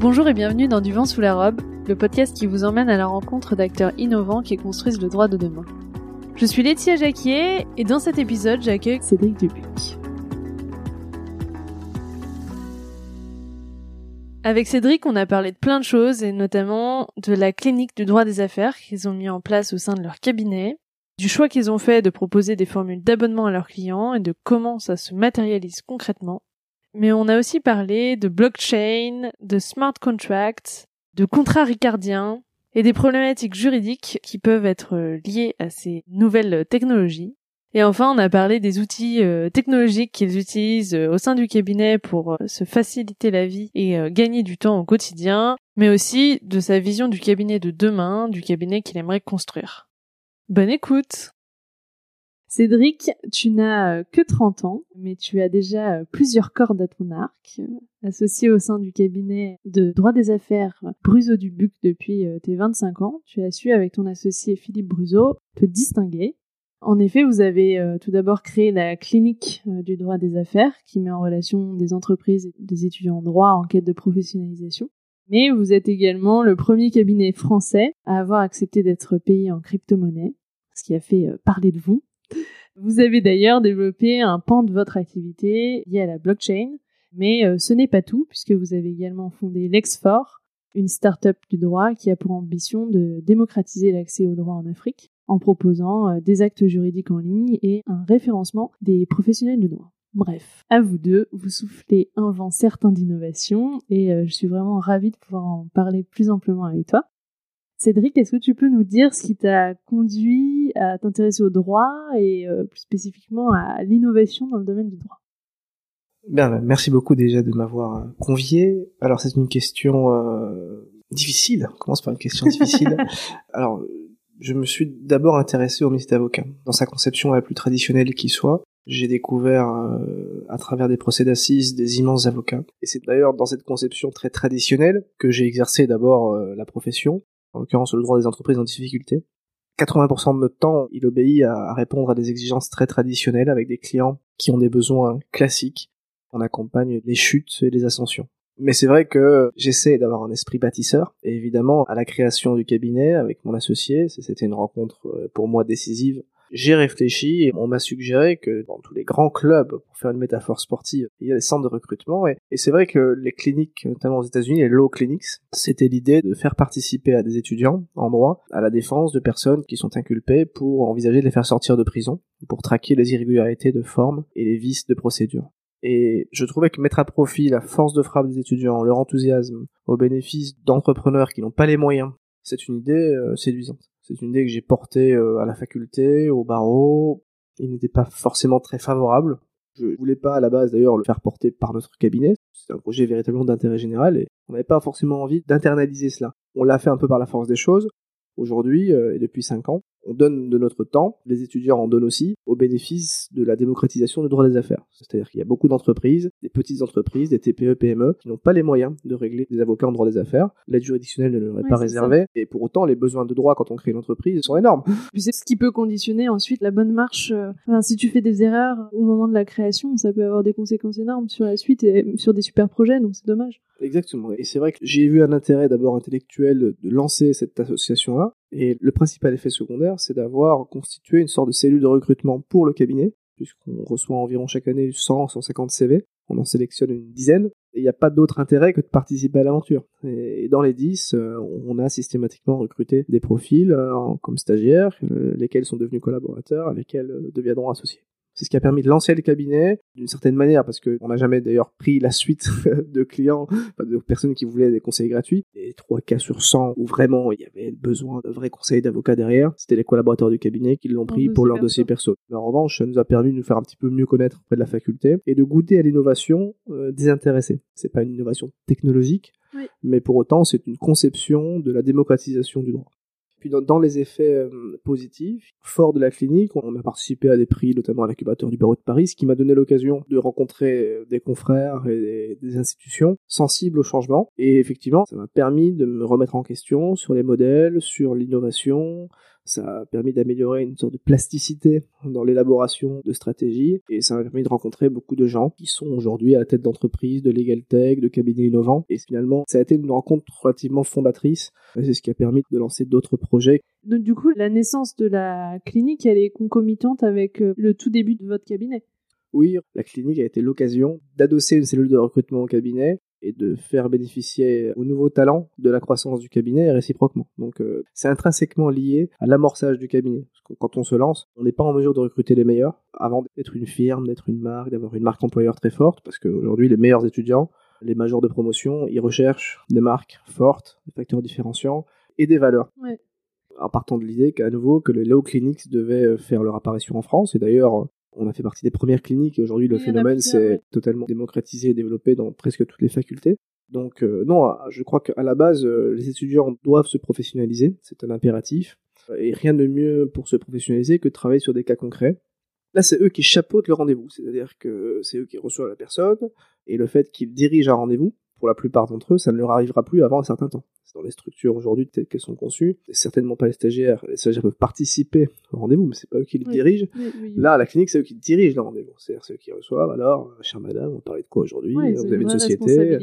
Bonjour et bienvenue dans Du vent sous la robe, le podcast qui vous emmène à la rencontre d'acteurs innovants qui construisent le droit de demain. Je suis Laetitia Jacquier et dans cet épisode, j'accueille Cédric Dubuc. Avec Cédric, on a parlé de plein de choses et notamment de la clinique du droit des affaires qu'ils ont mis en place au sein de leur cabinet, du choix qu'ils ont fait de proposer des formules d'abonnement à leurs clients et de comment ça se matérialise concrètement. Mais on a aussi parlé de blockchain, de smart contracts, de contrats ricardiens et des problématiques juridiques qui peuvent être liées à ces nouvelles technologies. Et enfin, on a parlé des outils euh, technologiques qu'ils utilisent euh, au sein du cabinet pour euh, se faciliter la vie et gagner du temps au quotidien, mais aussi de sa vision du cabinet de demain, du cabinet qu'il aimerait construire. Bonne écoute Cédric, tu n'as que 30 ans, mais tu as déjà plusieurs cordes à ton arc. Associé au sein du cabinet de droit des affaires Bruzo Dubuc depuis tes 25 ans, tu as su avec ton associé Philippe Bruzo te distinguer en effet, vous avez euh, tout d'abord créé la clinique euh, du droit des affaires qui met en relation des entreprises et des étudiants en droit en quête de professionnalisation. Mais vous êtes également le premier cabinet français à avoir accepté d'être payé en crypto-monnaie, ce qui a fait euh, parler de vous. Vous avez d'ailleurs développé un pan de votre activité lié à la blockchain, mais ce n'est pas tout puisque vous avez également fondé l'Exfor, une start-up du droit qui a pour ambition de démocratiser l'accès au droit en Afrique en proposant euh, des actes juridiques en ligne et un référencement des professionnels du droit. Bref, à vous deux, vous soufflez un vent certain d'innovation et euh, je suis vraiment ravie de pouvoir en parler plus amplement avec toi. Cédric, est-ce que tu peux nous dire ce qui t'a conduit à t'intéresser au droit et euh, plus spécifiquement à l'innovation dans le domaine du droit? Bien, ben, merci beaucoup déjà de m'avoir convié. Alors c'est une question difficile. On commence par une question difficile. Alors je me suis d'abord intéressé au métier d'avocat, dans sa conception la plus traditionnelle qui soit. J'ai découvert euh, à travers des procès d'assises des immenses avocats. Et c'est d'ailleurs dans cette conception très traditionnelle que j'ai exercé d'abord euh, la profession, en l'occurrence le droit des entreprises en difficulté. 80% de notre temps, il obéit à répondre à des exigences très traditionnelles avec des clients qui ont des besoins classiques. On accompagne les chutes et les ascensions. Mais c'est vrai que j'essaie d'avoir un esprit bâtisseur. Et évidemment, à la création du cabinet avec mon associé, c'était une rencontre euh, pour moi décisive. J'ai réfléchi et on m'a suggéré que dans tous les grands clubs, pour faire une métaphore sportive, il y a des centres de recrutement. Et, c'est vrai que les cliniques, notamment aux États-Unis, les law clinics, c'était l'idée de faire participer à des étudiants en droit à la défense de personnes qui sont inculpées pour envisager de les faire sortir de prison, pour traquer les irrégularités de forme et les vices de procédure. Et je trouvais que mettre à profit la force de frappe des étudiants, leur enthousiasme, au bénéfice d'entrepreneurs qui n'ont pas les moyens, c'est une idée euh, séduisante. C'est une idée que j'ai portée euh, à la faculté, au barreau. Il n'était pas forcément très favorable. Je voulais pas à la base d'ailleurs le faire porter par notre cabinet. C'est un projet véritablement d'intérêt général et on n'avait pas forcément envie d'internaliser cela. On l'a fait un peu par la force des choses. Aujourd'hui, euh, et depuis cinq ans, on donne de notre temps, les étudiants en donnent aussi, au bénéfice de la démocratisation du droit des affaires. C'est-à-dire qu'il y a beaucoup d'entreprises, des petites entreprises, des TPE, PME, qui n'ont pas les moyens de régler des avocats en droit des affaires. L'aide juridictionnelle ne leur est pas réservée, et pour autant, les besoins de droit quand on crée une entreprise sont énormes. Puis c'est ce qui peut conditionner ensuite la bonne marche. Euh, enfin, si tu fais des erreurs au moment de la création, ça peut avoir des conséquences énormes sur la suite et sur des super projets, donc c'est dommage. Exactement. Et c'est vrai que j'ai vu un intérêt d'abord intellectuel de lancer cette association-là. Et le principal effet secondaire, c'est d'avoir constitué une sorte de cellule de recrutement pour le cabinet, puisqu'on reçoit environ chaque année 100, 150 CV. On en sélectionne une dizaine. Et il n'y a pas d'autre intérêt que de participer à l'aventure. Et dans les 10, euh, on a systématiquement recruté des profils euh, comme stagiaires, euh, lesquels sont devenus collaborateurs, lesquels deviendront associés. C'est ce qui a permis de lancer le cabinet d'une certaine manière, parce qu'on n'a jamais d'ailleurs pris la suite de clients, de personnes qui voulaient des conseils gratuits. Et trois cas sur 100 où vraiment il y avait besoin de vrais conseils d'avocats derrière, c'était les collaborateurs du cabinet qui l'ont pris pour leur dossier perso. Mais en revanche, ça nous a permis de nous faire un petit peu mieux connaître auprès de la faculté et de goûter à l'innovation euh, désintéressée. C'est pas une innovation technologique, mais pour autant c'est une conception de la démocratisation du droit. Puis dans, les effets euh, positifs, fort de la clinique, on a participé à des prix, notamment à l'incubateur du barreau de Paris, ce qui m'a donné l'occasion de rencontrer euh, des confrères et des, institutions sensibles au changement. Et effectivement, ça m'a permis de me remettre en question sur les modèles, sur l'innovation, Ça a permis d'améliorer une sorte de plasticité dans l'élaboration de stratégies et ça a permis de rencontrer beaucoup de gens qui sont aujourd'hui à la tête d'entreprises, de legal tech, de cabinets innovants. Et finalement, ça a été une rencontre relativement fondatrice. C'est ce qui a permis de lancer d'autres projets. Donc du coup, la naissance de la clinique, elle est concomitante avec euh, le tout début de votre cabinet? Oui, la clinique a été l'occasion d'adosser une cellule de recrutement au cabinet et de faire bénéficier aux nouveaux talents de la croissance du cabinet et réciproquement. Donc euh, c'est intrinsèquement lié à l'amorçage du cabinet. Parce que quand on se lance, on n'est pas en mesure de recruter les meilleurs avant d'être une firme, d'être une marque, d'avoir une marque employeur très forte, parce qu'aujourd'hui les meilleurs étudiants, les majors de promotion, ils recherchent des marques fortes, des facteurs différenciants et des valeurs. Ouais. En partant de l'idée qu'à nouveau que les low clinics devaient euh, faire leur apparition en France, et d'ailleurs on a fait partie des premières cliniques et aujourd'hui le Oui, phénomène s'est ouais. totalement démocratisé et développé dans presque toutes les facultés. Donc euh, non, je crois qu'à la base, euh, les étudiants doivent se professionnaliser, c'est un impératif. Et rien de mieux pour se professionnaliser que de travailler sur des cas concrets. Là, c'est eux qui chapeautent le rendez-vous, c'est-à-dire que c'est eux qui reçoivent la personne, et le fait qu'ils dirigent un rendez-vous, pour la plupart d'entre eux, ça ne leur arrivera plus avant un certain temps. C'est dans les structures aujourd'hui telles qu'elles sont conçues, certainement pas les stagiaires. Les stagiaires peuvent participer au rendez-vous, mais c'est pas eux qui le Oui. dirigent. Oui, oui. Là, à la clinique, c'est eux qui dirigent le rendez-vous. C'est-à-dire ceux qui reçoivent. Alors, euh, chère madame, on parlait de quoi aujourd'hui Ouais, Vous avez une société. euh.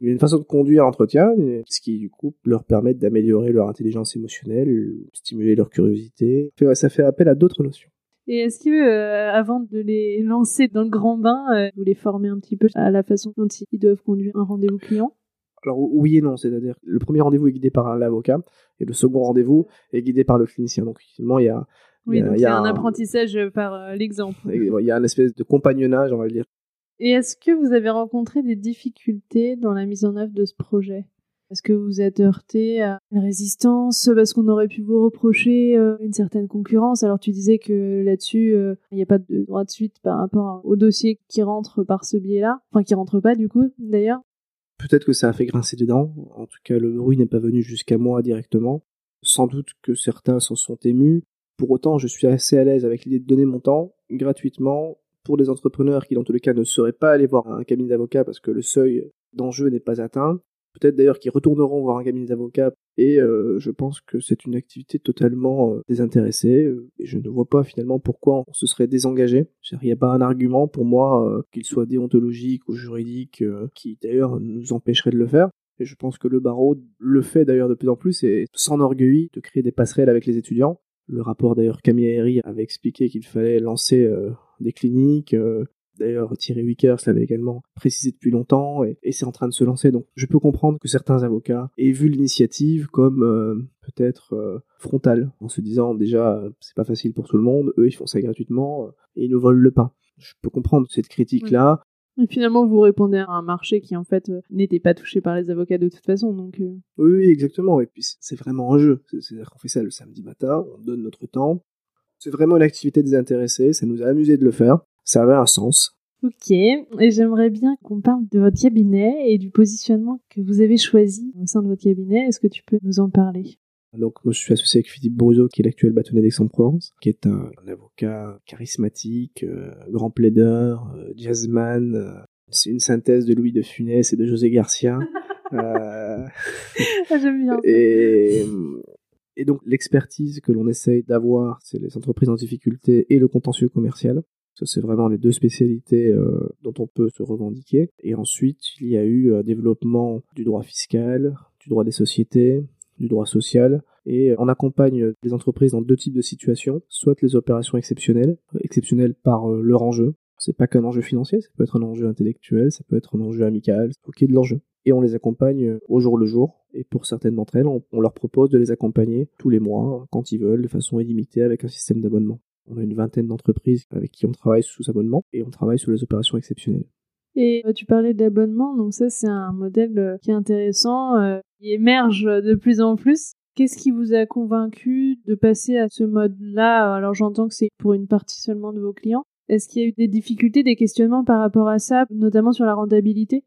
Il y a une façon de conduire l'entretien, ce qui, du coup, leur permet d'améliorer leur intelligence émotionnelle, stimuler leur curiosité. Ça fait appel à d'autres notions. Et est-ce que, euh, avant de les lancer dans le grand bain, euh, vous les formez un petit peu à la façon dont ils doivent conduire un rendez-vous client? Alors, oui et non. C'est-à-dire, le premier rendez-vous est guidé par l'avocat, et le second rendez-vous est guidé par le clinicien. Donc, finalement, il y a, Oui, Il y a- donc il il y y a a un un- apprentissage par euh, l'exemple. il y a un espèce de compagnonnage, on va le dire. Et est-ce que vous avez rencontré des difficultés dans la mise en œuvre de ce projet? Est-ce que vous êtes heurté à une résistance parce qu'on aurait pu vous reprocher euh, une certaine concurrence? Alors tu disais que là-dessus, euh, il n'y a pas de droit de suite par rapport au dossier qui rentre par ce biais-là, enfin qui rentre pas du coup d'ailleurs. Peut-être que ça a fait grincer des dents. En tout cas, le bruit n'est pas venu jusqu'à moi directement. Sans doute que certains s'en sont émus. Pour autant, je suis assez à l'aise avec l'idée de donner mon temps gratuitement pour des entrepreneurs qui, dans tous les cas, ne seraient pas allés voir un cabinet d'avocats parce que le seuil d'enjeu n'est pas atteint. Peut-être d'ailleurs qu'ils retourneront voir un cabinet d'avocats et euh, je pense que c'est une activité totalement euh, désintéressée euh, et je ne vois pas finalement pourquoi on se serait désengagé. Il n'y a pas un argument pour moi, qu'il soit déontologique ou juridique, qui d'ailleurs nous empêcherait de le faire. Et je pense que le barreau le fait d'ailleurs de plus en plus et s'enorgueillit de créer des passerelles avec les étudiants. Le rapport d'ailleurs Camille Herry avait expliqué qu'il fallait lancer des cliniques. D'ailleurs, Thierry Wickers l'avait également précisé depuis longtemps et, et c'est en train de se lancer. Donc, je peux comprendre que certains avocats aient vu l'initiative comme euh, peut-être euh, frontale, en se disant déjà c'est pas facile pour tout le monde, eux ils font ça gratuitement euh, et ils nous volent le pain. Je peux comprendre cette critique-là. Et finalement, vous répondez à un marché qui en fait n'était pas touché par les avocats de toute façon, donc Oui, oui, exactement. Et puis c'est- vraiment un jeu. C'est- C'est-à-dire qu'on fait ça le samedi matin, on donne notre temps. C'est vraiment une activité désintéressée. Ça nous a amusé de le faire. Ça avait un sens. Ok, et j'aimerais bien qu'on parle de votre cabinet et du positionnement que vous avez choisi au sein de votre cabinet. Est-ce que tu peux nous en parler? Donc moi je suis associé avec Philippe Bruzo, qui est l'actuel bâtonnier d'Aix-en-Provence, qui est un, un avocat charismatique, euh, grand plaideur, euh, jazzman. euh, c'est une synthèse de Louis de Funès et de José Garcia. Euh, Ah, J'aime bien. ça. Et, et donc l'expertise que l'on essaye d'avoir, c'est les entreprises en difficulté et le contentieux commercial. Ça, c'est vraiment les deux spécialités euh, dont on peut se revendiquer. Et ensuite, il y a eu un développement du droit fiscal, du droit des sociétés, du droit social. Et on accompagne les entreprises dans deux types de situations, soit les opérations exceptionnelles, exceptionnelles par euh, leur enjeu. C'est pas qu'un enjeu financier, ça peut être un enjeu intellectuel, ça peut être un enjeu amical, faut qu'il y de l'enjeu et on les accompagne au jour le jour. Et pour certaines d'entre elles, on leur propose de les accompagner tous les mois, quand ils veulent, de façon illimitée, avec un système d'abonnement. On a une vingtaine d'entreprises avec qui on travaille sous abonnement et on travaille sur les opérations exceptionnelles. Et euh, tu parlais d'abonnement, donc ça c'est un modèle euh, qui est intéressant, euh, qui émerge de plus en plus. Qu'est-ce qui vous a convaincu de passer à ce mode-là? Alors j'entends que c'est pour une partie seulement de vos clients. Est-ce qu'il y a eu des difficultés, des questionnements par rapport à ça, notamment sur la rentabilité?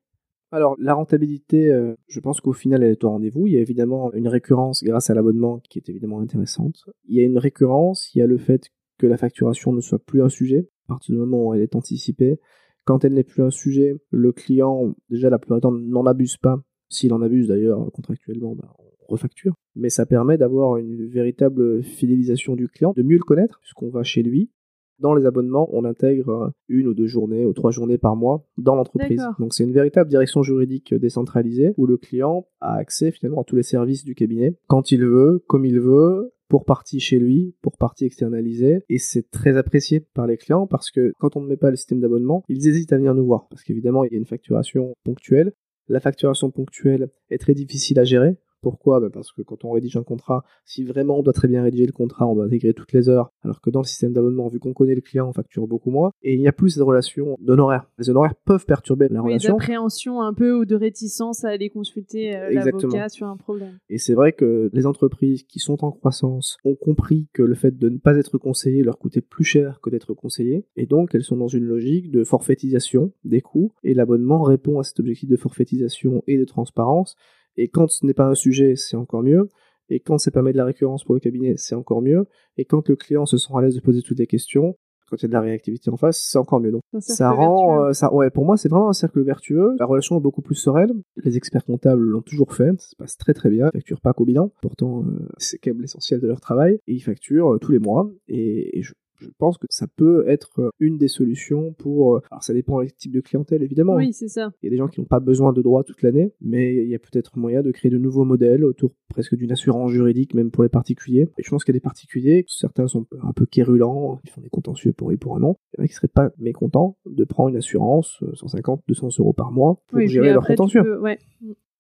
Alors, la rentabilité, euh, je pense qu'au final, elle est au rendez-vous. Il y a évidemment une récurrence grâce à l'abonnement qui est évidemment intéressante. Il y a une récurrence, il y a le fait que la facturation ne soit plus un sujet, à partir du moment où elle est anticipée. Quand elle n'est plus un sujet, le client, déjà la plupart du temps, n'en abuse pas. S'il en abuse d'ailleurs contractuellement, bah, on refacture. Mais ça permet d'avoir une véritable fidélisation du client, de mieux le connaître, puisqu'on va chez lui, dans les abonnements, on intègre une ou deux journées ou trois journées par mois dans l'entreprise. Donc c'est une véritable direction juridique décentralisée où le client a accès finalement à tous les services du cabinet quand il veut, comme il veut, pour partie chez lui, pour partie externalisée, et c'est très apprécié par les clients parce que quand on ne met pas le système d'abonnement, ils hésitent à venir nous voir. Parce qu'évidemment il y a une facturation ponctuelle. La facturation ponctuelle est très difficile à gérer pourquoi? Bah, Parce que quand on rédige un contrat, si vraiment on doit très bien rédiger le contrat, on doit intégrer toutes les heures, alors que dans le système d'abonnement, vu qu'on connaît le client, on facture beaucoup moins, et il n'y a plus cette relation d'honoraires. Les honoraires peuvent perturber la oui, relation. d'appréhension un peu ou de réticence à aller consulter euh, l'avocat sur un problème. Et c'est vrai que les entreprises qui sont en croissance ont compris que le fait de ne pas être conseillé leur coûtait plus cher que d'être conseillé, et donc elles sont dans une logique de forfaitisation des coûts, et l'abonnement répond à cet objectif de forfaitisation et de transparence, et quand ce n'est pas un sujet, c'est encore mieux. Et quand ça permet de la récurrence pour le cabinet, c'est encore mieux. Et quand le client se sent à l'aise de poser toutes les questions, quand il y a de la réactivité en face, c'est encore mieux. Donc ça rend, euh, ça, ouais, pour moi, c'est vraiment un cercle vertueux. La relation est beaucoup plus sereine. Les experts comptables l'ont toujours fait, ça se passe très très bien. Ils facturent pas qu'au bilan. Pourtant, euh, c'est quand même l'essentiel de leur travail. Et ils facturent euh, tous les mois. Et, et je je pense que ça peut être euh, une des solutions pour. Euh, alors ça dépend du type de clientèle évidemment. Oui, c'est ça. Il y a des gens qui n'ont pas besoin de droits toute l'année, mais il y a peut-être moyen de créer de nouveaux modèles autour presque d'une assurance juridique, même pour les particuliers. Et je pense qu'il y a des particuliers, certains sont un peu quérulents, ils font des contentieux pour oui pour un an. Il y en a qui seraient pas mécontents de prendre une assurance 150, euh, 200 euros par mois pour gérer leur contentieux. Ouais.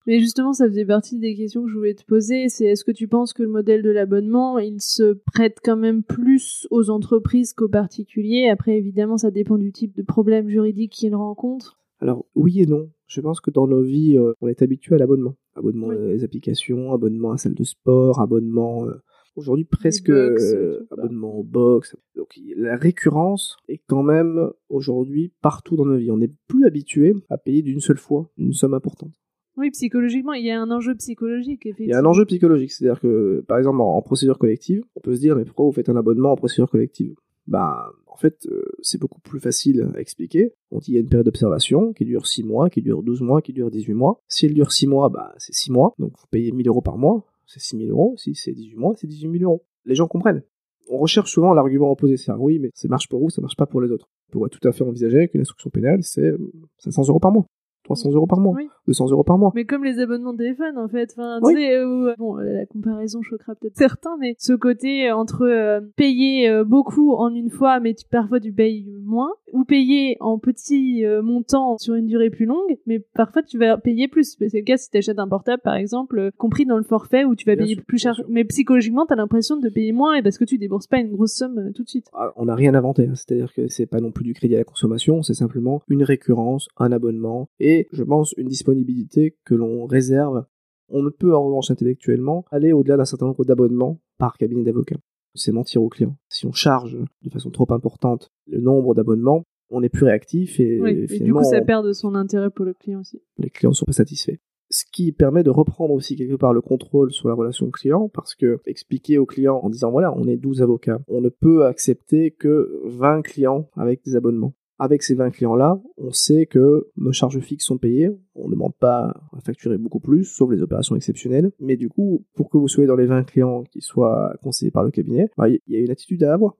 Mais justement, ça faisait partie des questions que je voulais te poser. C'est est-ce que tu penses que le modèle de l'abonnement, il se prête quand même plus aux entreprises qu'aux particuliers? Après, évidemment, ça dépend du type de problème juridique qu'ils rencontrent. Alors, oui et non. Je pense que dans nos vies, euh, on est habitué à l'abonnement. Abonnement à les applications, abonnement à salle de sport, abonnement... Euh, aujourd'hui presque euh, abonnement au box. Donc la récurrence est quand même aujourd'hui partout dans nos vies. On n'est plus habitué à payer d'une seule fois une somme importante. Oui, psychologiquement, il y a un enjeu psychologique. Effectivement. Il y a un enjeu psychologique, c'est-à-dire que, par exemple, en, procédure collective, on peut se dire, mais pourquoi vous faites un abonnement en procédure collective? Bah, en fait, euh, c'est beaucoup plus facile à expliquer. On dit, il y a une période d'observation qui dure 6 mois, qui dure 12 mois, qui dure 18 mois. Si elle dure 6 mois, bah, c'est 6 mois, donc vous payez 1000 euros par mois, c'est 6000 euros. Si c'est 18 mois, c'est 18 000 euros. Les gens comprennent. On recherche souvent l'argument opposé, c'est oui, mais ça marche pour vous, ça marche pas pour les autres. On pourrait tout à fait envisager qu'une instruction pénale, c'est 500 euros par mois. 300 euros par mois, 200 euros par mois. Mais comme les abonnements de téléphone, en fait. Enfin, euh, bon, euh, la comparaison choquera peut-être certains, mais ce côté entre euh, payer beaucoup en une fois, mais tu, parfois tu payes moins, ou payer en petit montant sur une durée plus longue, mais parfois tu vas payer plus. C'est le cas si tu achètes un portable, par exemple, compris dans le forfait où tu vas payer plus cher. Mais psychologiquement, tu as l'impression de payer moins et parce que tu débourses pas une grosse somme tout de suite. Ah, on n'a rien inventé, hein. c'est-à-dire que c'est pas non plus du crédit à la consommation, c'est simplement une récurrence, un abonnement et je pense, une disponibilité que l'on réserve. On ne peut en revanche intellectuellement aller au-delà d'un certain nombre d'abonnements par cabinet d'avocat. C'est mentir au client. Si on charge de façon trop importante le nombre d'abonnements, on est plus réactif et, et du coup ça perd de son intérêt pour le client aussi. Les clients ne sont pas satisfaits. Ce qui permet de reprendre aussi quelque part le contrôle sur la relation client parce que expliquer au client en disant voilà, on est 12 avocats, on ne peut accepter que 20 clients avec des abonnements. Avec ces 20 clients-là, on sait que nos charges fixes sont payées, on ne demande pas à facturer beaucoup plus, sauf les opérations exceptionnelles. Mais du coup, pour que vous soyez dans les 20 clients qui soient conseillés par le cabinet, bah, il y a une attitude à avoir.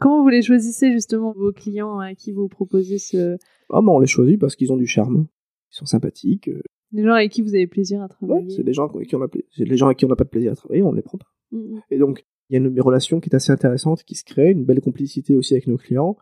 Comment vous les choisissez justement, vos clients à qui vous proposez ce... Ah bah on les choisit parce qu'ils ont du charme, ils sont sympathiques. Des gens avec qui vous avez plaisir à travailler. Ouais, c'est des gens avec qui on a les gens avec qui on n'a pas de plaisir à travailler, on les prend pas. Mm, mm. Et donc, il y a une relation qui est assez intéressante, qui se crée, une belle complicité aussi avec nos clients.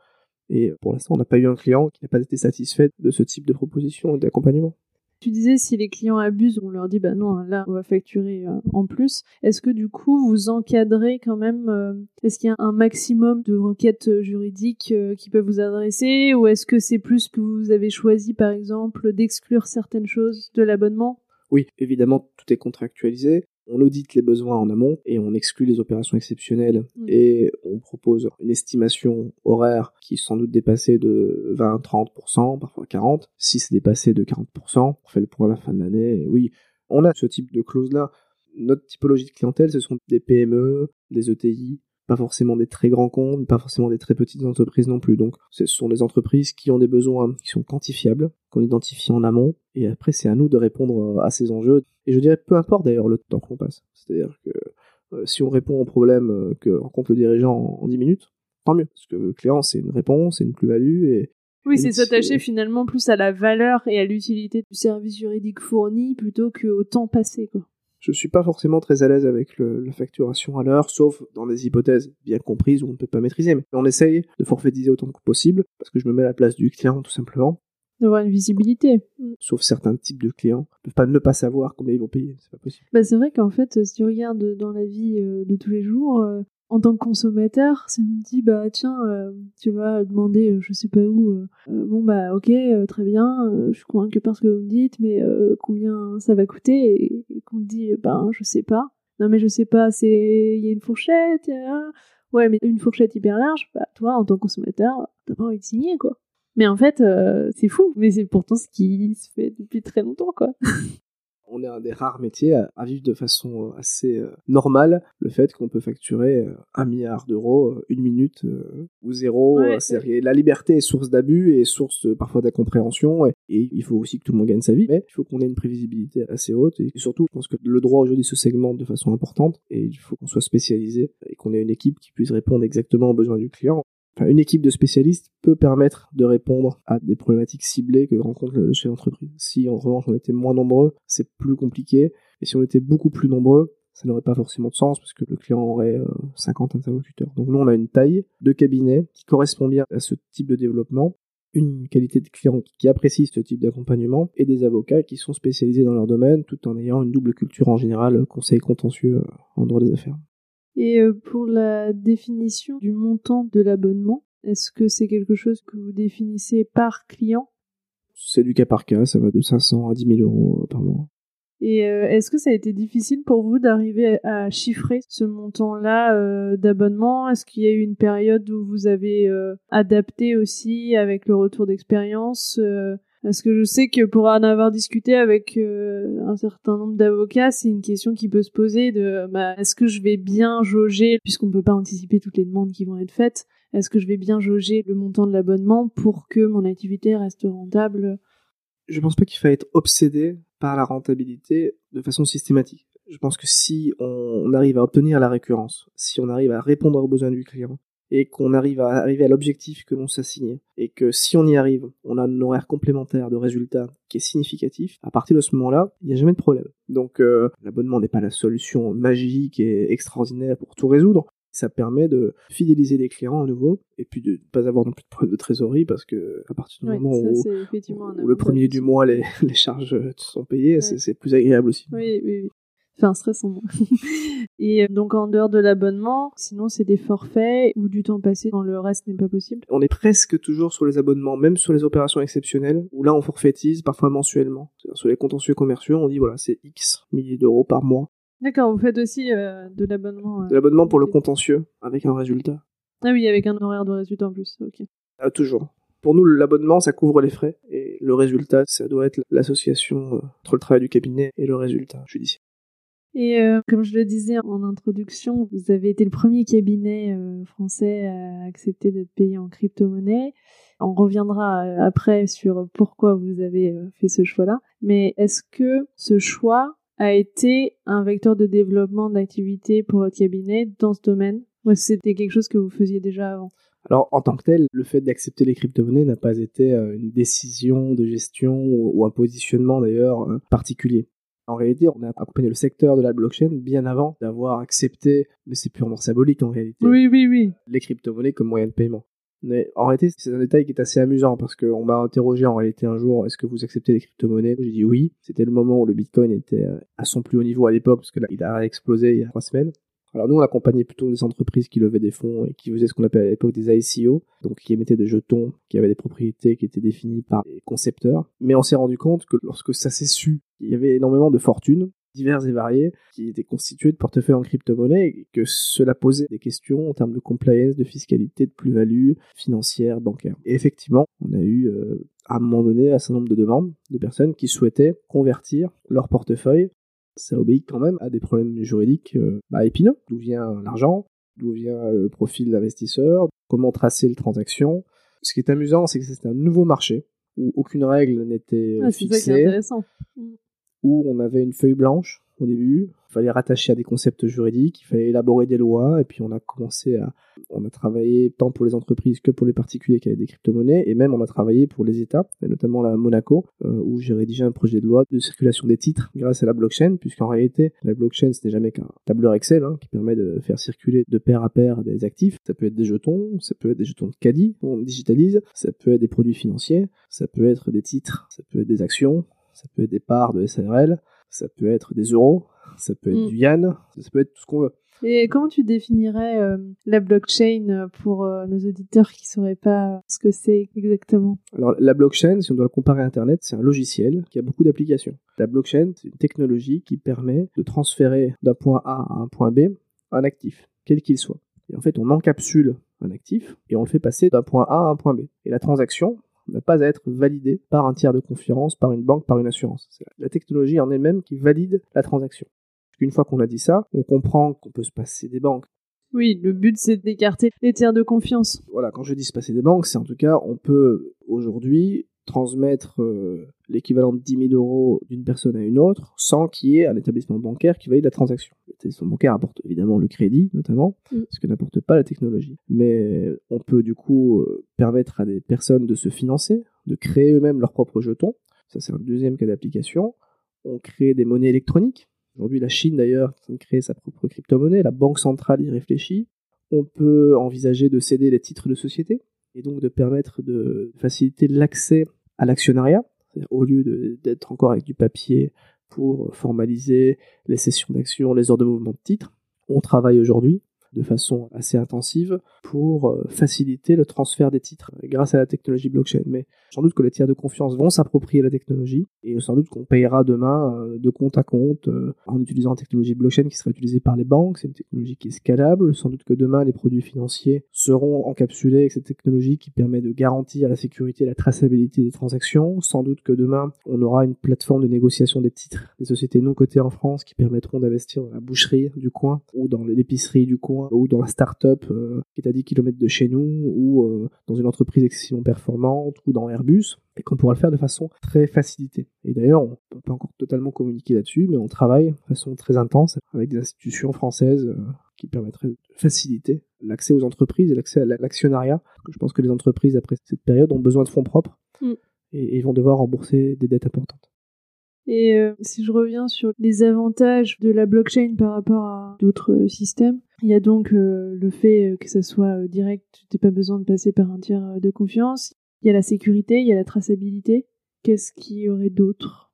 Et pour l'instant, on n'a pas eu un client qui n'a pas été satisfait de ce type de proposition et d'accompagnement. Tu disais si les clients abusent, on leur dit bah non, là on va facturer euh, en plus. Est-ce que du coup vous encadrez quand même euh, Est-ce qu'il y a un maximum de requêtes juridiques euh, qui peuvent vous adresser, ou est-ce que c'est plus que vous avez choisi par exemple d'exclure certaines choses de l'abonnement? Oui, évidemment tout est contractualisé on audite les besoins en amont et on exclut les opérations exceptionnelles mm. et on propose une estimation horaire qui est sans doute dépassée de 20-30%, parfois 40%. Si c'est dépassé de 40%, on fait le point à la fin de l'année. Oui, on a ce type de clause-là. Notre typologie de clientèle, ce sont des PME, des ETI, pas forcément des très grands comptes, pas forcément des très petites entreprises non plus. Donc ce sont des entreprises qui ont des besoins qui sont quantifiables, qu'on identifie en amont, et après c'est à nous de répondre à ces enjeux. Et je dirais peu importe d'ailleurs le temps qu'on passe. C'est-à-dire que euh, si on répond au problème euh, que rencontre le dirigeant en, 10 minutes, tant mieux, parce que le client c'est une réponse, c'est une plus-value et oui, c'est s'attacher finalement plus à la valeur et à l'utilité du service juridique fourni plutôt qu'au temps passé, quoi je suis pas forcément très à l'aise avec le, la facturation à l'heure, sauf dans des hypothèses bien comprises où on ne peut pas maîtriser. Mais on essaye de forfaitiser autant que possible, parce que je me mets à la place du client tout simplement. D'avoir une visibilité. Sauf certains types de clients ne peuvent pas ne pas savoir combien ils vont payer, c'est pas possible. Bah c'est vrai qu'en fait, si tu regardes dans la vie euh, de tous les jours, euh, en tant que consommateur, si on me dit bah tiens, euh, tu vas demander euh, je sais pas où, euh, bon bah ok, très bien, je suis convaincu par ce que vous me dites, mais combien ça va coûter et, qu'on te dit bah je sais pas. Non mais je sais pas, c'est il y a une fourchette, ouais mais une fourchette hyper large, bah toi en tant que consommateur, t'as pas envie de signer quoi. Mais en fait, c'est fou, mais c'est pourtant ce qui se fait depuis très longtemps quoi. on est un des rares métiers à, vivre de façon euh, assez euh, normale. Le fait qu'on peut facturer euh, un milliard d'euros une minute ou zéro. La liberté est source d'abus et source parfois d'incompréhension et, il faut aussi que tout le monde gagne sa vie, mais il faut qu'on ait une prévisibilité assez haute et surtout je pense que le droit aujourd'hui se segmente de façon importante et il faut qu'on soit spécialisé et qu'on ait une équipe qui puisse répondre exactement aux besoins du client une équipe de spécialistes peut permettre de répondre à des problématiques ciblées que rencontre le chef d'entreprise. Si en revanche on était moins nombreux, c'est plus compliqué. Et si on était beaucoup plus nombreux, ça n'aurait pas forcément de sens parce que le client aurait 50 euh, interlocuteurs. Donc nous, on a une taille de cabinet qui correspond bien à ce type de développement, une qualité de client qui apprécie ce type d'accompagnement et des avocats qui sont spécialisés dans leur domaine tout en ayant une double culture en général, conseil contentieux euh, en droit des affaires. Et euh, pour la définition du montant de l'abonnement, est-ce que c'est quelque chose que vous définissez par client? C'est du cas par cas, ça va de 500 à 10 000 euros euh, par mois. Et euh, est-ce que ça a été difficile pour vous d'arriver à chiffrer ce montant-là d'abonnement? Est-ce qu'il y a eu une période où vous avez adapté aussi avec le retour d'expérience parce que je sais que pour en avoir discuté avec euh, un certain nombre d'avocats, c'est une question qui peut se poser de bah, est-ce que je vais bien jauger, puisqu'on peut pas anticiper toutes les demandes qui vont être faites, est-ce que je vais bien jauger le montant de l'abonnement pour que mon activité reste rentable? Je pense pas qu'il faille être obsédé par la rentabilité de façon systématique. Je pense que si on arrive à obtenir la récurrence, si on arrive à répondre aux besoins du client, et qu'on arrive à arriver à l'objectif que l'on s'assigne et que si on y arrive, on a un horaire complémentaire de résultats qui est significatif, à partir de ce moment-là, il n'y a jamais de problème. Donc euh, l'abonnement n'est pas la solution magique et extraordinaire pour tout résoudre. Ça permet de fidéliser les clients à nouveau et puis de ne pas avoir non plus de problème de trésorerie parce que à partir du moment où, le premier du mois les, les charges sont payées, c'est plus agréable aussi. Oui, oui, oui. Enfin, stressant. et euh, donc en dehors de l'abonnement, sinon c'est des forfaits ou du temps passé quand le reste n'est pas possible. On est presque toujours sur les abonnements, même sur les opérations exceptionnelles, où là on forfaitise parfois mensuellement. Sur les contentieux commerciaux, on dit voilà c'est X milliers d'euros par mois. D'accord, vous faites aussi euh, de l'abonnement. Euh, de l'abonnement pour le contentieux, avec un résultat. Ah oui, avec un horaire de résultat en plus, ok. Ah, toujours. Pour nous, l'abonnement, ça couvre les frais, et le résultat, ça doit être l'association entre le travail du cabinet et le résultat judiciaire. Et euh, comme je le disais en introduction, vous avez été le premier cabinet euh, français à accepter d'être payé en crypto-monnaie. On reviendra euh, après sur pourquoi vous avez fait ce choix-là. Mais est-ce que ce choix a été un vecteur de développement d'activité pour votre cabinet dans ce domaine ou c'était quelque chose que vous faisiez déjà avant? Alors, en tant que tel, le fait d'accepter les crypto-monnaies n'a pas été une décision de gestion ou un positionnement d'ailleurs particulier. En réalité, on a accompagné le secteur de la blockchain bien avant d'avoir accepté, mais c'est purement symbolique en réalité. Oui, oui, oui. Les crypto-monnaies comme moyen de paiement. Mais en réalité, c'est un détail qui est assez amusant parce qu'on m'a interrogé en réalité un jour, est-ce que vous acceptez les crypto-monnaies? J'ai dit oui. C'était le moment où le Bitcoin était à son plus haut niveau à l'époque parce que là, il a explosé il y a trois semaines. Alors nous, on accompagnait plutôt des entreprises qui levaient des fonds et qui faisaient ce qu'on appelait à l'époque des ICO, donc qui émettaient des jetons qui avaient des propriétés qui étaient définies par les concepteurs. Mais on s'est rendu compte que lorsque ça s'est su, il y avait énormément de fortunes diverses et variées qui étaient constituées de portefeuilles en crypto-monnaie et que cela posait des questions en termes de compliance, de fiscalité, de plus-value financière, bancaire. Et effectivement, on a eu euh, à un moment donné un certain nombre de demandes de personnes qui souhaitaient convertir leur portefeuille ça obéit quand même à des problèmes juridiques euh, bah, épineux. D'où vient l'argent d'où vient le profil d'investisseur, comment tracer les transactions. Ce qui est amusant, c'est que c'est un nouveau marché où aucune règle n'était Ah, c'est ça qui est fixée, intéressant. où on avait une feuille blanche au début, il fallait rattacher à des concepts juridiques, il fallait élaborer des lois, et puis on a commencé à, on a travaillé tant pour les entreprises que pour les particuliers qui avaient des crypto-monnaies, et même on a travaillé pour les États, notamment la Monaco, euh, où j'ai rédigé un projet de loi de circulation des titres grâce à la blockchain, puisqu'en réalité, la blockchain, ce n'est jamais qu'un tableur Excel hein, qui permet de faire circuler de pair à pair des actifs. Ça peut être des jetons, ça peut être des jetons de caddie, on digitalise, ça peut être des produits financiers, ça peut être des titres, ça peut être des actions, ça peut être des parts de SARL, ça peut être des euros, ça peut être Mm. du Yann, ça peut être tout ce qu'on veut. Et comment tu définirais euh, la blockchain pour euh, nos auditeurs qui sauraient pas ce que c'est exactement? Alors la blockchain, si on doit comparer à Internet, c'est un logiciel qui a beaucoup d'applications. La blockchain, c'est une technologie qui permet de transférer d'un point A à un point B un actif, quel qu'il soit. Et en fait, on encapsule un actif et on le fait passer d'un point A à un point B. Et la transaction n'a pas à être validée par un tiers de confiance, par une banque, par une assurance. C'est la technologie en elle-même qui valide la transaction. Une fois qu'on a dit ça, on comprend qu'on peut se passer des banques, Oui, le but c'est d'écarter les tiers de confiance. voilà, quand je dis se passer des banques, c'est en tout cas, on peut aujourd'hui transmettre euh, l'équivalent de 10 000 euros d'une personne à une autre sans qu'il y ait un établissement bancaire qui valide la transaction. L'établissement bancaire apporte évidemment le crédit, notamment, Mm. ce que n'apporte pas la technologie. Mais on peut du coup euh, permettre à des personnes de se financer, de créer eux-mêmes leurs propres jetons. Ça, c'est un deuxième cas d'application. On crée des monnaies électroniques. Aujourd'hui, la Chine, d'ailleurs, créer sa propre crypto-monnaie. La Banque centrale y réfléchit. On peut envisager de céder les titres de société et donc de permettre de faciliter l'accès à l'actionnariat, au lieu d'être encore avec du papier pour formaliser les cessions d'actions, les ordres de mouvement de titres. On travaille aujourd'hui de façon assez intensive pour euh, faciliter le transfert des titres grâce à la technologie blockchain. Mais sans doute que les tiers de confiance vont s'approprier la technologie et sans doute qu'on payera demain euh, de compte à compte euh, en utilisant la technologie blockchain qui sera utilisée par les banques. C'est une technologie qui est scalable. Sans doute que demain les produits financiers seront encapsulés avec cette technologie qui permet de garantir la sécurité et la traçabilité des transactions. Sans doute que demain on aura une plateforme de négociation des titres des sociétés non cotées en France qui permettront d'investir dans la boucherie du coin ou dans l'épicerie du coin ou dans la start-up euh, qui est à 10 km de chez nous ou euh, dans une entreprise excessivement performante ou dans Airbus et qu'on pourra le faire de façon très facilitée. Et d'ailleurs, on peut pas encore totalement communiquer là-dessus, mais on travaille de façon très intense avec des institutions françaises euh, qui permettraient de faciliter l'accès aux entreprises et l'accès à la- l'actionnariat. Je pense que les entreprises, après cette période, ont besoin de fonds propres Mm. et, et vont devoir rembourser des dettes importantes. Et euh, si je reviens sur les avantages de la blockchain par rapport à d'autres systèmes, il y a donc euh, le fait euh, que ça soit direct, tu n'as pas besoin de passer par un tiers de confiance. Il y a la sécurité, il y a la traçabilité. Qu'est-ce qu'il y aurait d'autre?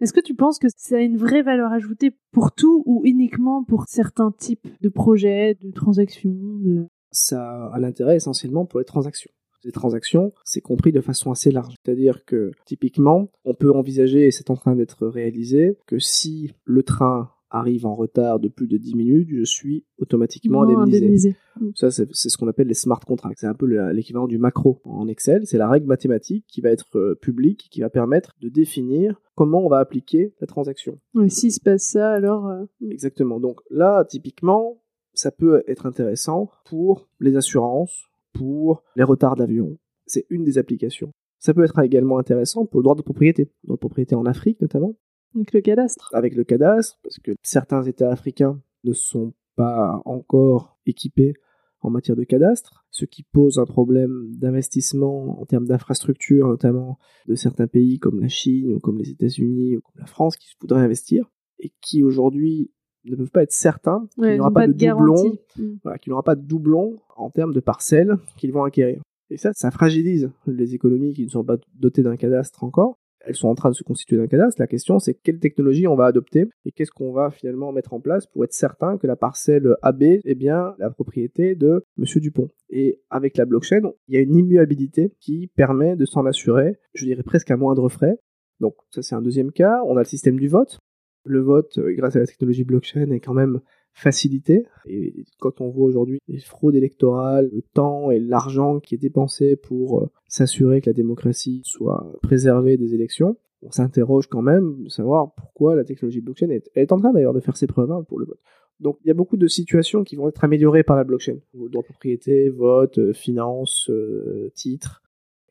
Est-ce que tu penses que ça a une vraie valeur ajoutée pour tout ou uniquement pour certains types de projets, de transactions ça a l'intérêt essentiellement pour les transactions. Les transactions, c'est compris de façon assez large. C'est-à-dire que, typiquement, on peut envisager, et c'est en train d'être réalisé, que si le train arrive en retard de plus de 10 minutes, je suis automatiquement Non, indemnisé. indemnisé. Ça, c'est ce qu'on appelle les smart contracts. C'est un peu le- l'équivalent du macro en Excel. C'est la règle mathématique qui va être euh, publique, qui va permettre de définir comment on va appliquer la transaction. S'il se passe ça, alors... euh, mm. Exactement. Donc là, typiquement, ça peut être intéressant pour les assurances, pour les retards d'avion. C'est une des applications. Ça peut être également intéressant pour le droit de propriété. Le droit de propriété en Afrique, notamment, Donc le cadastre. avec le cadastre, parce que certains États africains ne sont pas encore équipés en matière de cadastre, ce qui pose un problème d'investissement en termes d'infrastructure, notamment de certains pays comme la Chine ou comme les États-Unis ou comme la France qui voudraient investir et qui aujourd'hui ne peuvent pas être certains qu'il n'y aura pas, de, doublon, garantie. Voilà, qu'il n'y aura pas de doublon en termes de parcelles qu'ils vont acquérir. Et ça, ça fragilise les économies qui ne sont pas dotées d'un cadastre encore. Elles sont en train de se constituer d'un cadastre. La question, c'est quelle technologie on va adopter et qu'est-ce qu'on va finalement mettre en place pour être certain que la parcelle AB est bien la propriété de Monsieur Dupont. Et avec la blockchain, il y a une immuabilité qui permet de s'en assurer, je dirais presque à moindre frais. Donc ça, c'est un deuxième cas. On a le système du vote. Le vote, euh, grâce à la technologie blockchain, est quand même facilité. Et quand on voit aujourd'hui les fraudes électorales, le temps et l'argent qui est dépensé pour euh, s'assurer que la démocratie soit préservée des élections, on s'interroge quand même de savoir pourquoi la technologie blockchain est, en train d'ailleurs de faire ses preuves hein, pour le vote. Donc il y a beaucoup de situations qui vont être améliorées par la blockchain. Droit de propriété, vote, euh, finance, euh, titre.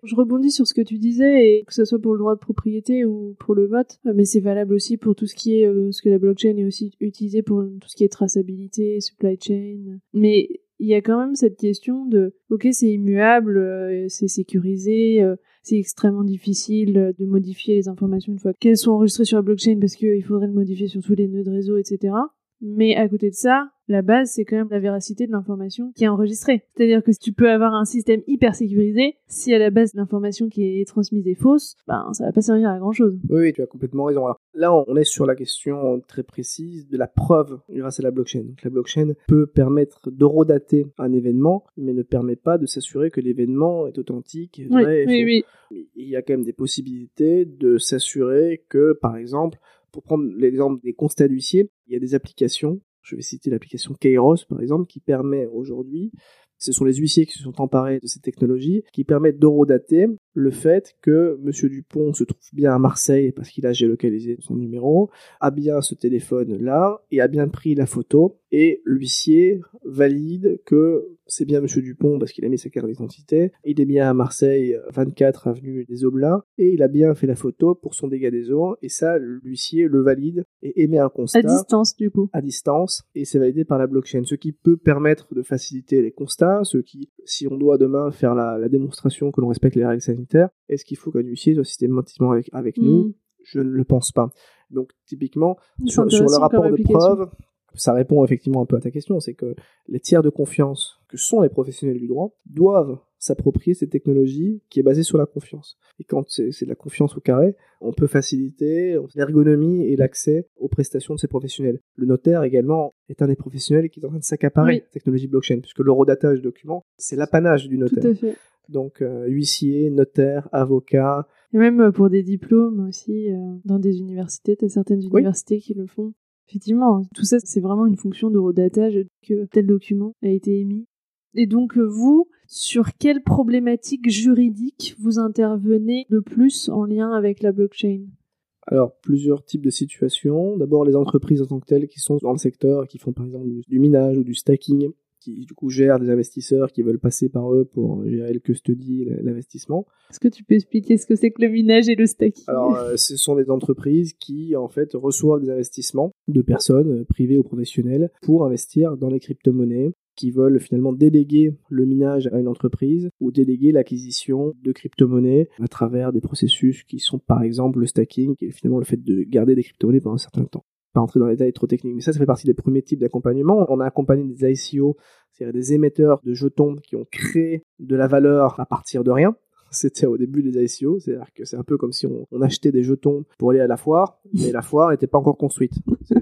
Je rebondis sur ce que tu disais, et que ce soit pour le droit de propriété ou pour le vote, mais c'est valable aussi pour tout ce qui est, ce que la blockchain est aussi utilisée pour tout ce qui est traçabilité, supply chain. Mais il y a quand même cette question de, ok, c'est immuable, c'est sécurisé, c'est extrêmement difficile de modifier les informations une fois qu'elles sont enregistrées sur la blockchain parce qu'il faudrait le modifier sur tous les nœuds de réseau, etc. Mais à côté de ça, la base, c'est quand même la véracité de l'information qui est enregistrée. C'est-à-dire que si tu peux avoir un système hyper sécurisé, si à la base l'information qui est transmise est fausse, ben ça va pas servir à grand chose. Oui, tu as complètement raison. Alors, là, on est sur la question très précise de la preuve grâce à la blockchain. Donc, la blockchain peut permettre d'horodater un événement, mais ne permet pas de s'assurer que l'événement est authentique, vrai oui, oui, oui. Il y a quand même des possibilités de s'assurer que, par exemple, pour prendre l'exemple des constats d'huissier, il y a des applications, je vais citer l'application Kairos par exemple, qui permet aujourd'hui, ce sont les huissiers qui se sont emparés de cette technologie, qui permettent d'horodater le fait que Monsieur Dupont se trouve bien à Marseille parce qu'il a géolocalisé son numéro, a bien ce téléphone là et a bien pris la photo et l'huissier valide que c'est bien Monsieur Dupont parce qu'il a mis sa carte d'identité, il est bien à Marseille 24 avenue des Oblats et il a bien fait la photo pour son dégât des eaux et ça l'huissier le valide et émet un constat à distance du coup. à distance et c'est validé par la blockchain ce qui peut permettre de faciliter les constats ce qui si on doit demain faire la, la démonstration que l'on respecte les règles sanitaires est-ce qu'il faut qu'un huissier soit systématiquement avec, avec nous? Hmm. Je ne le pense pas. Donc typiquement, sur, le rapport de preuve, ça répond effectivement un peu à ta question, c'est que les tiers de confiance, que sont les professionnels du droit, doivent s'approprier cette technologie qui est basée sur la confiance. Et quand c'est de la confiance au carré, on peut faciliter l'ergonomie et l'accès aux prestations de ces professionnels. Le notaire également est un des professionnels qui est en train de s'accaparer la technologie blockchain, puisque l'eurodatage de documents, c'est l'apanage du notaire. Tout à fait. Donc euh, huissier, notaire, avocat. Et même euh, pour des diplômes aussi, euh, dans des universités, tu as certaines universités qui le font. Effectivement, tout ça, c'est vraiment une fonction de redatage que tel document a été émis. Et donc vous, sur quelles problématiques juridiques vous intervenez le plus en lien avec la blockchain? Alors, plusieurs types de situations. D'abord, les entreprises en tant que telles qui sont dans le secteur, qui font par exemple du minage ou du stacking, qui du coup gèrent des investisseurs qui veulent passer par eux pour gérer le custody, l'investissement. Est-ce que tu peux expliquer ce que c'est que le minage et le stacking? Alors, euh, ce sont des entreprises qui en fait reçoivent des investissements de personnes euh, privées ou professionnelles pour investir dans les crypto-monnaies qui veulent finalement déléguer le minage à une entreprise ou déléguer l'acquisition de crypto-monnaies à travers des processus qui sont par exemple le stacking, qui est finalement le fait de garder des crypto-monnaies pendant un certain temps pas entrer dans les détails trop techniques, mais ça, ça fait partie des premiers types d'accompagnement. On a accompagné des ICO, c'est-à-dire des émetteurs de jetons qui ont créé de la valeur à partir de rien. C'était au début des ICO, c'est-à-dire que c'est un peu comme si on, achetait des jetons pour aller à la foire, mais la foire n'était pas encore construite.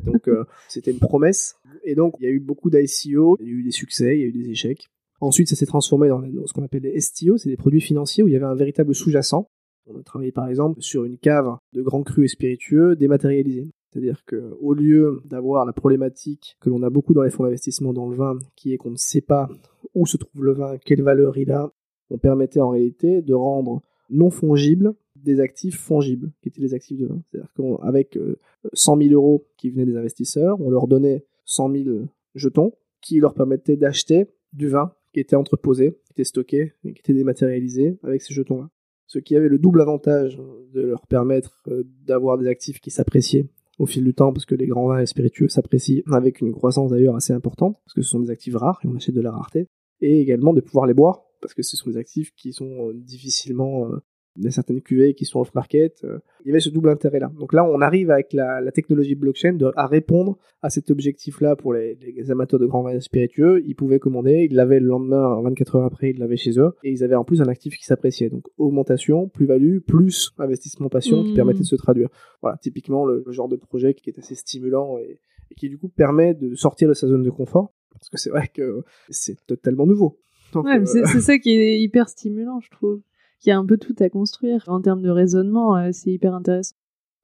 Donc euh, c'était une promesse. Et donc il y a eu beaucoup d'ICO, il y a eu des succès, il y a eu des échecs. Ensuite, ça s'est transformé dans, ce qu'on appelle les STO, c'est des produits financiers où il y avait un véritable sous-jacent. On a travaillé par exemple sur une cave de grands crus et spiritueux dématérialisés. C'est-à-dire que au lieu d'avoir la problématique que l'on a beaucoup dans les fonds d'investissement dans le vin, qui est qu'on ne sait pas où se trouve le vin, quelle valeur il a, on permettait en réalité de rendre non fongibles des actifs fongibles, qui étaient les actifs de vin. C'est-à-dire qu'avec 100 000 euros qui venaient des investisseurs, on leur donnait 100 000 jetons qui leur permettaient d'acheter du vin qui était entreposé, qui était stocké, qui était dématérialisé avec ces jetons-là. Ce qui avait le double avantage de leur permettre euh, d'avoir des actifs qui s'appréciaient au fil du temps parce que les grands vins et spiritueux s'apprécient avec une croissance d'ailleurs assez importante parce que ce sont des actifs rares et on achète de la rareté et également de pouvoir les boire parce que ce sont des actifs qui sont euh, difficilement euh, il y a certaines cuvées qui sont off-market. Euh, il y avait ce double intérêt-là. Donc là, on arrive avec la, technologie blockchain à répondre à cet objectif-là pour les, amateurs de grands vins spiritueux. Ils pouvaient commander, ils l'avaient le lendemain, 24 heures après, ils l'avaient chez eux. Et ils avaient en plus un actif qui s'appréciait. Donc augmentation, plus-value, plus investissement passion qui mmh. permettait de se traduire. Voilà, typiquement le, genre de projet qui est assez stimulant et, qui du coup permet de sortir de sa zone de confort. Parce que c'est vrai que c'est totalement nouveau. ouais, euh, c'est ça qui est hyper stimulant, je trouve y a un peu tout à construire. En termes de raisonnement, euh, c'est hyper intéressant.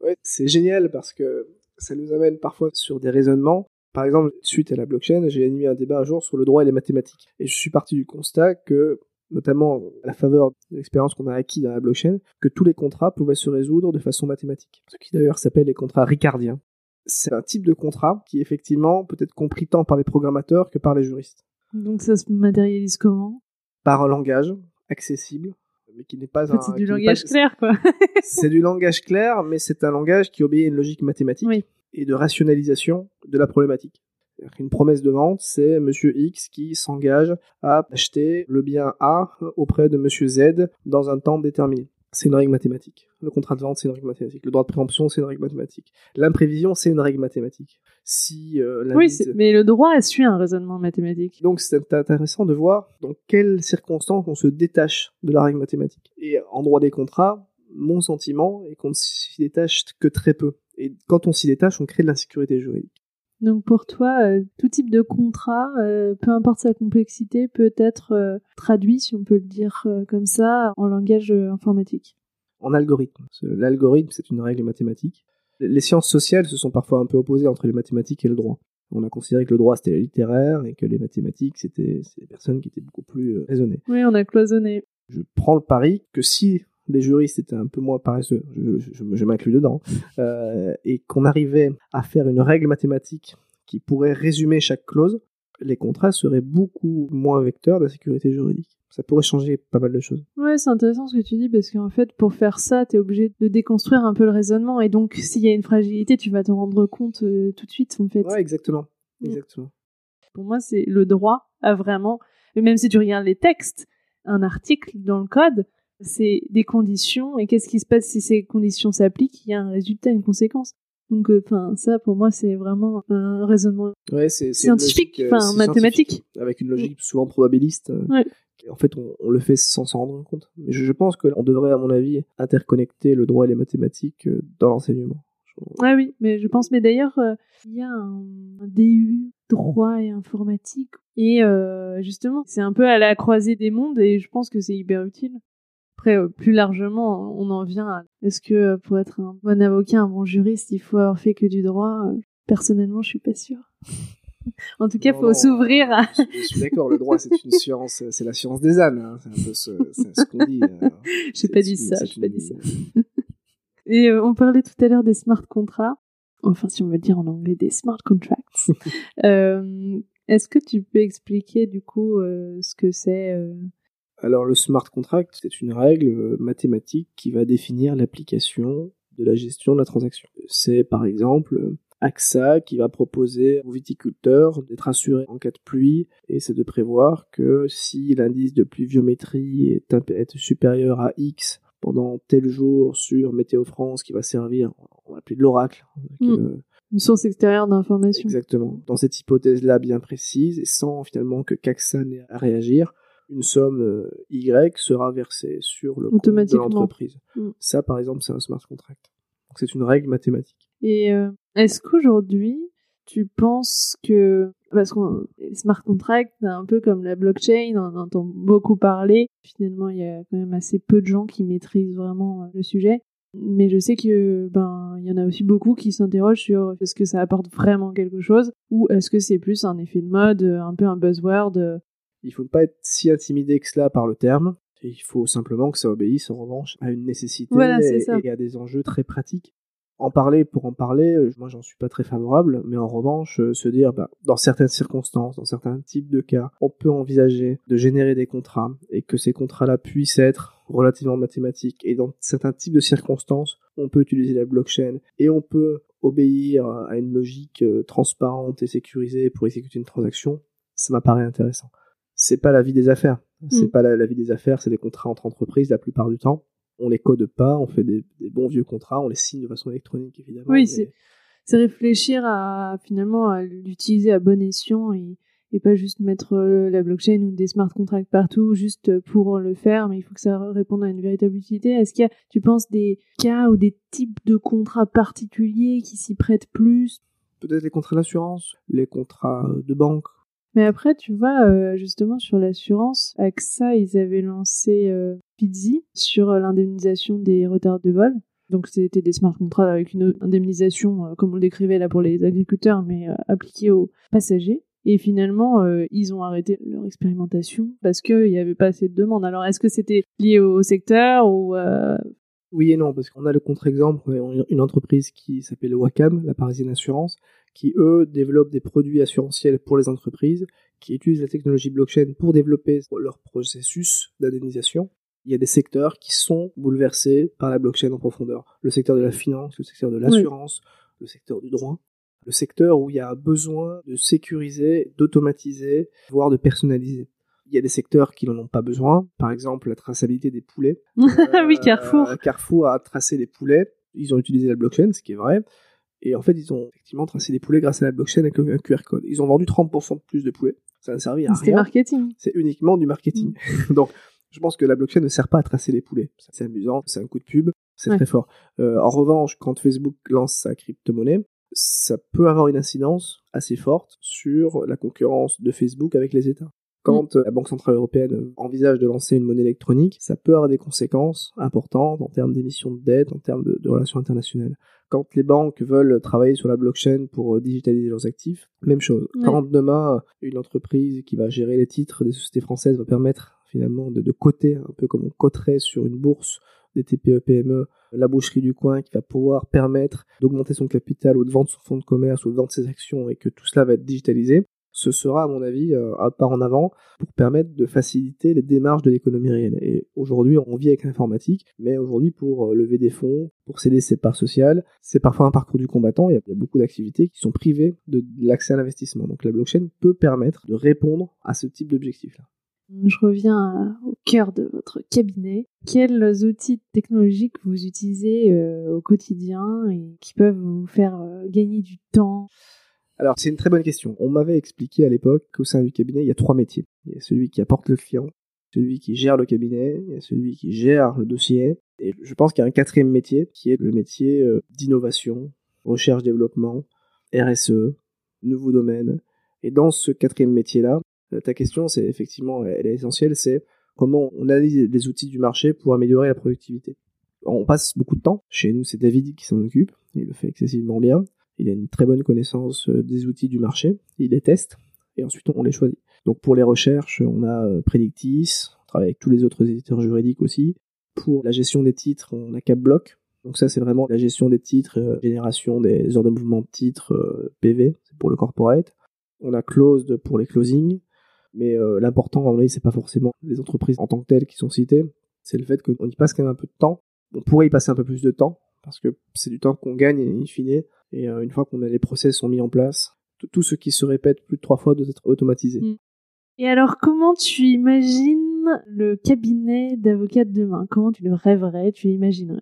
Ouais, c'est génial parce que ça nous amène parfois sur des raisonnements. Par exemple, suite à la blockchain, j'ai animé un débat un jour sur le droit et les mathématiques. Et je suis parti du constat que, notamment à la faveur de l'expérience qu'on a acquis dans la blockchain, que tous les contrats pouvaient se résoudre de façon mathématique. Ce qui d'ailleurs s'appelle les contrats ricardiens. C'est un type de contrat qui effectivement peut être compris tant par les programmateurs que par les juristes. Donc ça se matérialise comment? Par un langage accessible, mais qui n'est pas un. C'est du langage clair, quoi. c'est du langage clair, mais c'est un langage qui obéit à une logique mathématique et de rationalisation de la problématique. Une promesse de vente, c'est Monsieur X qui s'engage à acheter le bien A auprès de Monsieur Z dans un temps déterminé. C'est une règle mathématique. Le contrat de vente, c'est une règle mathématique. Le droit de préemption, c'est une règle mathématique. L'imprévision, c'est une règle mathématique. Si euh, oui, mais le droit suit un raisonnement mathématique. Donc c'est intéressant de voir dans quelles circonstances on se détache de la règle mathématique. Et en droit des contrats, mon sentiment est qu'on ne s'y détache que très peu. Et quand on s'y détache, on crée de l'insécurité juridique. Donc pour toi, euh, tout type de contrat, euh, peu importe sa complexité, peut être euh, traduit, si on peut le dire comme ça, en langage informatique. En algorithme. L'algorithme, c'est une règle mathématique. Les sciences sociales se sont parfois un peu opposées entre les mathématiques et le droit. On a considéré que le droit c'était littéraire et que les mathématiques c'était des personnes qui étaient beaucoup plus raisonnées. Oui, on a cloisonné. Je prends le pari que si les juristes étaient un peu moins paresseux, je, m'inclus dedans, euh, et qu'on arrivait à faire une règle mathématique qui pourrait résumer chaque clause, les contrats seraient beaucoup moins vecteurs d'insécurité juridique. Ça pourrait changer pas mal de choses. Ouais, c'est intéressant ce que tu dis parce qu'en fait, pour faire ça, t'es obligé de déconstruire un peu le raisonnement et donc s'il y a une fragilité, tu vas te rendre compte euh, tout de suite en fait. Ouais, exactement, exactement. Pour moi, c'est le droit à vraiment, même si tu regardes les textes, un article dans le code, c'est des conditions et qu'est-ce qui se passe si ces conditions s'appliquent il y a un résultat une conséquence. Donc euh, enfin ça pour moi c'est vraiment un raisonnement scientifique enfin mathématique. avec une logique souvent probabiliste euh, en fait on, le fait sans s'en rendre compte. Mais je, pense qu'on devrait à mon avis interconnecter le droit et les mathématiques euh, dans l'enseignement. Ah oui mais je pense mais d'ailleurs il y a un, DU droit et informatique et justement c'est un peu à la croisée des mondes et je pense que c'est hyper utile après, euh, plus largement, on en vient à est-ce que euh, pour être un bon avocat, un bon juriste, il faut avoir fait que du droit? Euh, Personnellement, je suis pas sûre. en tout cas, il faut s'ouvrir à. je, suis d'accord, le droit, c'est une science, c'est la science des ânes. Hein. C'est un peu ce, qu'on dit. j'ai pas dit ça, j'ai pas dit ça. Et on parlait tout à l'heure des smart contrats. Enfin, si on veut dire en anglais, des smart contracts. Est-ce que tu peux expliquer du coup ce que c'est alors le smart contract, c'est une règle euh, mathématique qui va définir l'application de la gestion de la transaction. C'est par exemple AXA qui va proposer aux viticulteurs d'être assurés en cas de pluie et c'est de prévoir que si l'indice de pluviométrie est, est, supérieur à X pendant tel jour sur Météo France qui va servir, on va appeler de l'oracle. Hmm. Une source extérieure d'information. Exactement. Dans cette hypothèse-là bien précise et sans finalement que CAXA n'ait à réagir, une somme euh, Y sera versée sur le compte de l'entreprise. Mm. Ça, par exemple, c'est un smart contract. c'est une règle mathématique. Et euh, est-ce qu'aujourd'hui, tu penses que parce que les smart contracts, c'est un peu comme la blockchain, on entend beaucoup parler. Finalement, il y a quand même assez peu de gens qui maîtrisent vraiment euh, le sujet. Mais je sais que ben il y en a aussi beaucoup qui s'interrogent sur est-ce que ça apporte vraiment quelque chose? Ou est-ce que c'est plus un effet de mode, un peu un buzzword il faut pas être si intimidé que cela par le terme. il faut simplement que ça obéisse en revanche à une nécessité et, à des enjeux très pratiques. En parler pour en parler, euh, moi j'en suis pas très favorable, mais en revanche, euh, se dire, bah, dans certaines circonstances, dans certains types de cas, on peut envisager de générer des contrats et que ces contrats-là puissent être relativement mathématiques. Et dans certains types de circonstances, on peut utiliser la blockchain et on peut obéir à une logique euh, transparente et sécurisée pour exécuter une transaction. Ça m'apparaît intéressant c'est pas la vie des affaires. C'est mm. pas la, vie des affaires, c'est des contrats entre entreprises la plupart du temps. On les code pas, on fait des, bons vieux contrats, on les signe de façon électronique évidemment. Oui, c'est réfléchir à finalement à l'utiliser à bon escient et, et pas juste mettre euh, la blockchain ou des smart contracts partout juste pour le faire, mais il faut que ça réponde à une véritable utilité. Est-ce qu'il y a, tu penses, des cas ou des types de contrats particuliers qui s'y prêtent plus? Peut-être les contrats d'assurance, les contrats de banque, mais après, tu vois, euh, justement sur l'assurance, AXA, ils avaient lancé euh, Pizzi sur euh, l'indemnisation des retards de vol. Donc c'était des smart contracts avec une indemnisation, comme on le décrivait là pour les agriculteurs, mais appliquée aux passagers. Et finalement, ils ont arrêté leur expérimentation parce qu'il n'y avait pas assez de demandes. Alors est-ce que c'était lié au secteur ou Oui et non, parce qu'on a le contre-exemple, une entreprise qui s'appelle Wacam, la Parisienne Assurance, qui eux développent des produits assurantiels pour les entreprises, qui utilisent la technologie blockchain pour développer leur processus d'indemnisation. Il y a des secteurs qui sont bouleversés par la blockchain en profondeur. Le secteur de la finance, le secteur de l'assurance, le secteur du droit. Le secteur où il y a besoin de sécuriser, d'automatiser, voire de personnaliser. Il y a des secteurs qui n'en ont pas besoin. Par exemple, la traçabilité des poulets. oui, Carrefour. Euh, Carrefour a tracé les poulets. Ils ont utilisé la blockchain, ce qui est vrai. Et en fait, ils ont effectivement tracé les poulets grâce à la blockchain avec un QR code. Ils ont vendu 30% de plus de poulets. Ça n'a servi à rien. C'est marketing. C'est uniquement du marketing. Mm. Donc, je pense que la blockchain ne sert pas à tracer les poulets. C'est amusant, c'est un coup de pub, c'est très fort. Euh, en revanche, quand Facebook lance sa crypto-monnaie, ça peut avoir une incidence assez forte sur la concurrence de Facebook avec les États. Quand mm. la Banque Centrale Européenne envisage de lancer une monnaie électronique, ça peut avoir des conséquences importantes en termes d'émissions de dette, en termes de relations internationales. Quand les banques veulent travailler sur la blockchain pour euh, digitaliser leurs actifs, même chose. Quand demain, une entreprise qui va gérer les titres des sociétés françaises va permettre finalement de, de coter, un peu comme on coterait sur une bourse des TPE-PME, la boucherie du coin qui va pouvoir permettre d'augmenter son capital ou de vendre son fonds de commerce ou de vendre ses actions et que tout cela va être digitalisé, ce sera, à mon avis, euh, un pas en avant pour permettre de faciliter les démarches de l'économie réelle. Et aujourd'hui, on vit avec l'informatique, mais aujourd'hui, pour euh, lever des fonds, pour céder ses parts sociales, c'est parfois un parcours du combattant. Il y a, beaucoup d'activités qui sont privées de, l'accès à l'investissement. Donc la blockchain peut permettre de répondre à ce type d'objectif-là. Je reviens au cœur de votre cabinet. Quels outils technologiques vous utilisez euh, au quotidien et qui peuvent vous faire gagner du temps? Alors, c'est une très bonne question. On m'avait expliqué à l'époque qu'au sein du cabinet, il y a trois métiers. Il y a celui qui apporte le client, celui qui gère le cabinet, il y a celui qui gère le dossier. Et je pense qu'il y a un quatrième métier qui est le métier euh, d'innovation, recherche-développement, RSE, nouveaux domaines. Et dans ce quatrième métier-là, euh, ta question, c'est effectivement, elle est essentielle, c'est comment on analyse les outils du marché pour améliorer la productivité. On passe beaucoup de temps. Chez nous, c'est David qui s'en occupe. Il le fait excessivement bien il a une très bonne connaissance euh, des outils du marché, il les teste, et ensuite on les choisit. Donc pour les recherches, on a euh, Predictis, on travaille avec tous les autres éditeurs juridiques aussi. Pour la gestion des titres, on a CapBlock. Donc ça c'est vraiment la gestion des titres, euh, génération des heures de mouvement de titres PV, c'est pour le corporate. On a Closed pour les closings, mais l'important en vrai c'est pas forcément les entreprises en tant que telles qui sont citées, c'est le fait qu'on y passe quand même un peu de temps. On pourrait y passer un peu plus de temps, parce que c'est du temps qu'on gagne in fine, et euh, une fois qu'on a les process sont mis en place, tout, ce qui se répète plus de trois fois doit être automatisé. Mm. Et alors, comment tu imagines le cabinet d'avocat de demain? Comment tu le rêverais, tu l'imaginerais?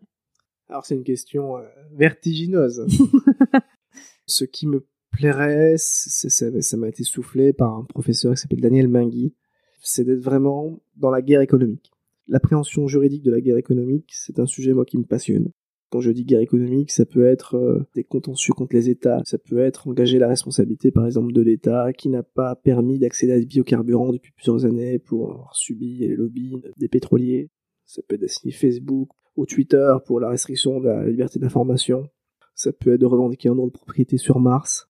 Alors, c'est une question euh, vertigineuse. ce qui me plairait, ça m'a été soufflé par un professeur qui s'appelle Daniel Mingui, c'est d'être vraiment dans la guerre économique. L'appréhension juridique de la guerre économique, c'est un sujet, moi, qui me passionne. Quand je dis guerre économique, ça peut être euh, des contentieux contre les États, ça peut être engager la responsabilité par exemple de l'État qui n'a pas permis d'accéder à des biocarburants depuis plusieurs années pour avoir subi les lobbies des pétroliers. Ça peut être d'assigner Facebook ou Twitter pour la restriction de la liberté d'information. Ça peut être de revendiquer un droit de propriété sur Mars.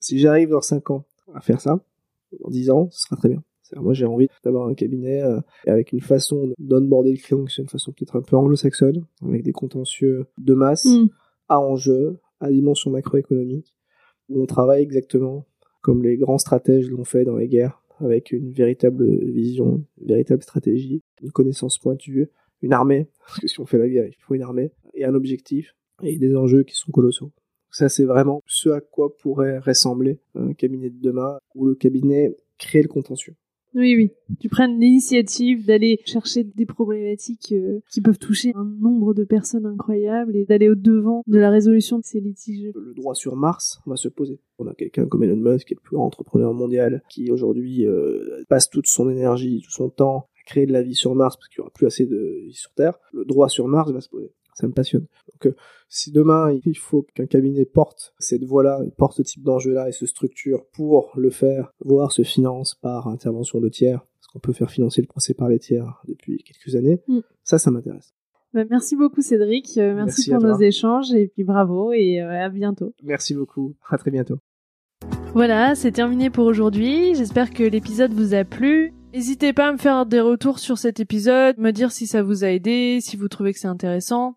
Si j'arrive dans 5 ans à faire ça, dans 10 ans, ce sera très bien. Moi, j'ai envie d'avoir un cabinet euh, avec une façon d'onboarder le client qui une façon peut-être un peu anglo-saxonne, avec des contentieux de masse, mm. à enjeu, à dimension macroéconomique, où on travaille exactement comme les grands stratèges l'ont fait dans les guerres, avec une véritable vision, une véritable stratégie, une connaissance pointue, une armée, parce que si on fait la guerre, il faut une armée, et un objectif, et des enjeux qui sont colossaux. Ça, c'est vraiment ce à quoi pourrait ressembler un cabinet de demain, où le cabinet crée le contentieux. Oui, oui. Tu prennes l'initiative d'aller chercher des problématiques euh, qui peuvent toucher un nombre de personnes incroyables et d'aller au devant de la résolution de ces litiges. Le droit sur Mars va se poser. On a quelqu'un comme Elon Musk, qui est le plus grand entrepreneur mondial, qui aujourd'hui euh, passe toute son énergie, tout son temps à créer de la vie sur Mars parce qu'il n'y aura plus assez de vie sur Terre. Le droit sur Mars va se poser ça me passionne. Donc euh, si demain il faut qu'un cabinet porte cette voie-là, porte ce type d'enjeu-là et se structure pour le faire, voire se finance par intervention de tiers, parce qu'on peut faire financer le procès par les tiers depuis quelques années, mm. ça, ça m'intéresse. Bah, merci beaucoup Cédric, euh, merci, pour nos échanges et puis bravo et euh, à bientôt. Merci beaucoup, à très bientôt. Voilà, c'est terminé pour aujourd'hui. J'espère que l'épisode vous a plu. N'hésitez pas à me faire des retours sur cet épisode, me dire si ça vous a aidé, si vous trouvez que c'est intéressant,